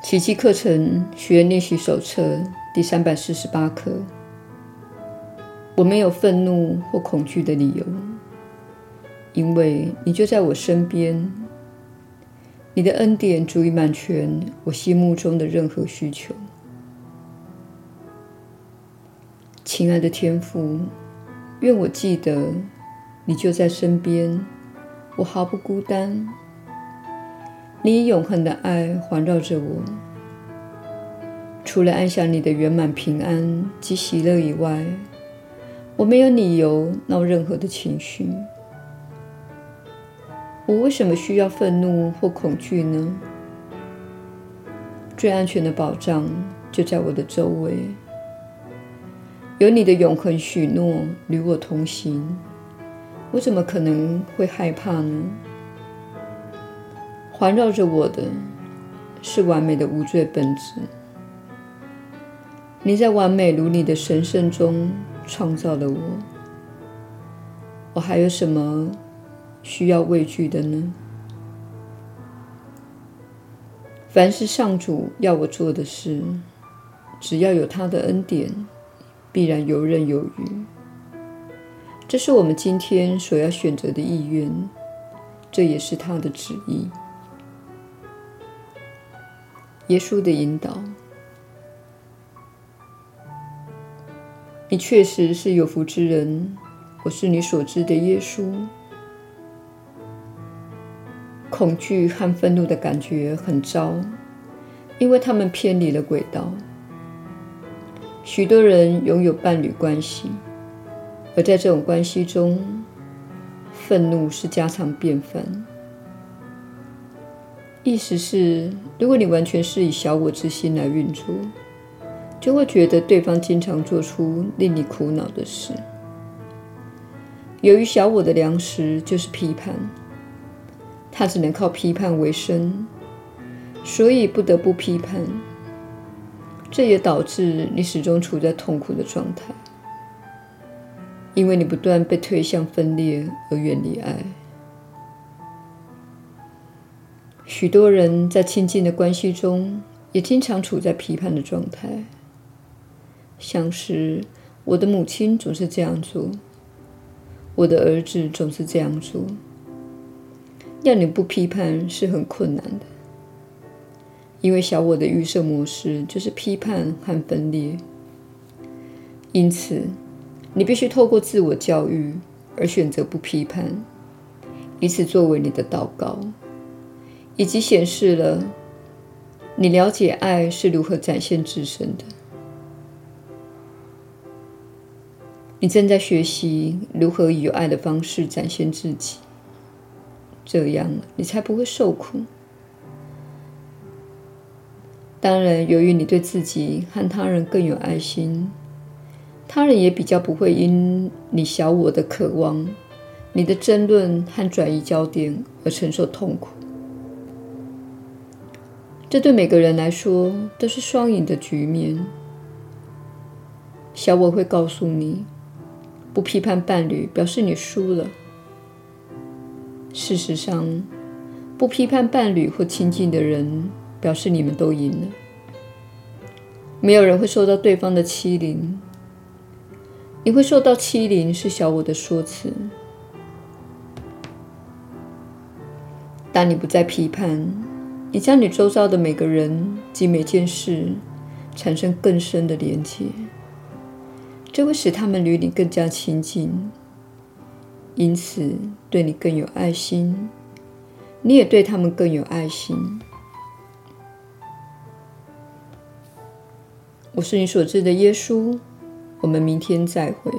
奇迹课程学员练习手册第三百四十八课。我没有愤怒或恐惧的理由，因为你就在我身边。你的恩典足以满全我心目中的任何需求。亲爱的天父，愿我记得你就在身边，我毫不孤单。你以永恒的爱环绕着我，除了安享你的圆满平安及喜乐以外，我没有理由闹任何的情绪。我为什么需要愤怒或恐惧呢？最安全的保障就在我的周围，有你的永恒许诺与我同行，我怎么可能会害怕呢？环绕着我的是完美的无罪本质。你在完美如你的神圣中创造了我，我还有什么需要畏惧的呢？凡是上主要我做的事，只要有他的恩典，必然游刃有余。这是我们今天所要选择的意愿，这也是他的旨意。耶稣的引导，你确实是有福之人。我是你所知的耶稣。恐惧和愤怒的感觉很糟，因为他们偏离了轨道。许多人拥有伴侣关系，而在这种关系中，愤怒是家常便饭。意思是，如果你完全是以小我之心来运作，就会觉得对方经常做出令你苦恼的事。由于小我的粮食就是批判，他只能靠批判为生，所以不得不批判。这也导致你始终处在痛苦的状态，因为你不断被推向分裂而远离爱。许多人在亲近的关系中，也经常处在批判的状态，像是我的母亲总是这样做，我的儿子总是这样做。要你不批判是很困难的，因为小我的预设模式就是批判和分裂，因此你必须透过自我教育而选择不批判，以此作为你的祷告。以及显示了你了解爱是如何展现自身的。你正在学习如何以爱的方式展现自己，这样你才不会受苦。当然，由于你对自己和他人更有爱心，他人也比较不会因你小我的渴望、你的争论和转移焦点而承受痛苦。这对每个人来说都是双赢的局面。小我会告诉你，不批判伴侣表示你输了。事实上，不批判伴侣或亲近的人，表示你们都赢了。没有人会受到对方的欺凌，你会受到欺凌是小我的说辞。当你不再批判。你将你周遭的每个人及每件事产生更深的连接，这会使他们与你更加亲近，因此对你更有爱心，你也对他们更有爱心。我是你所知的耶稣，我们明天再会。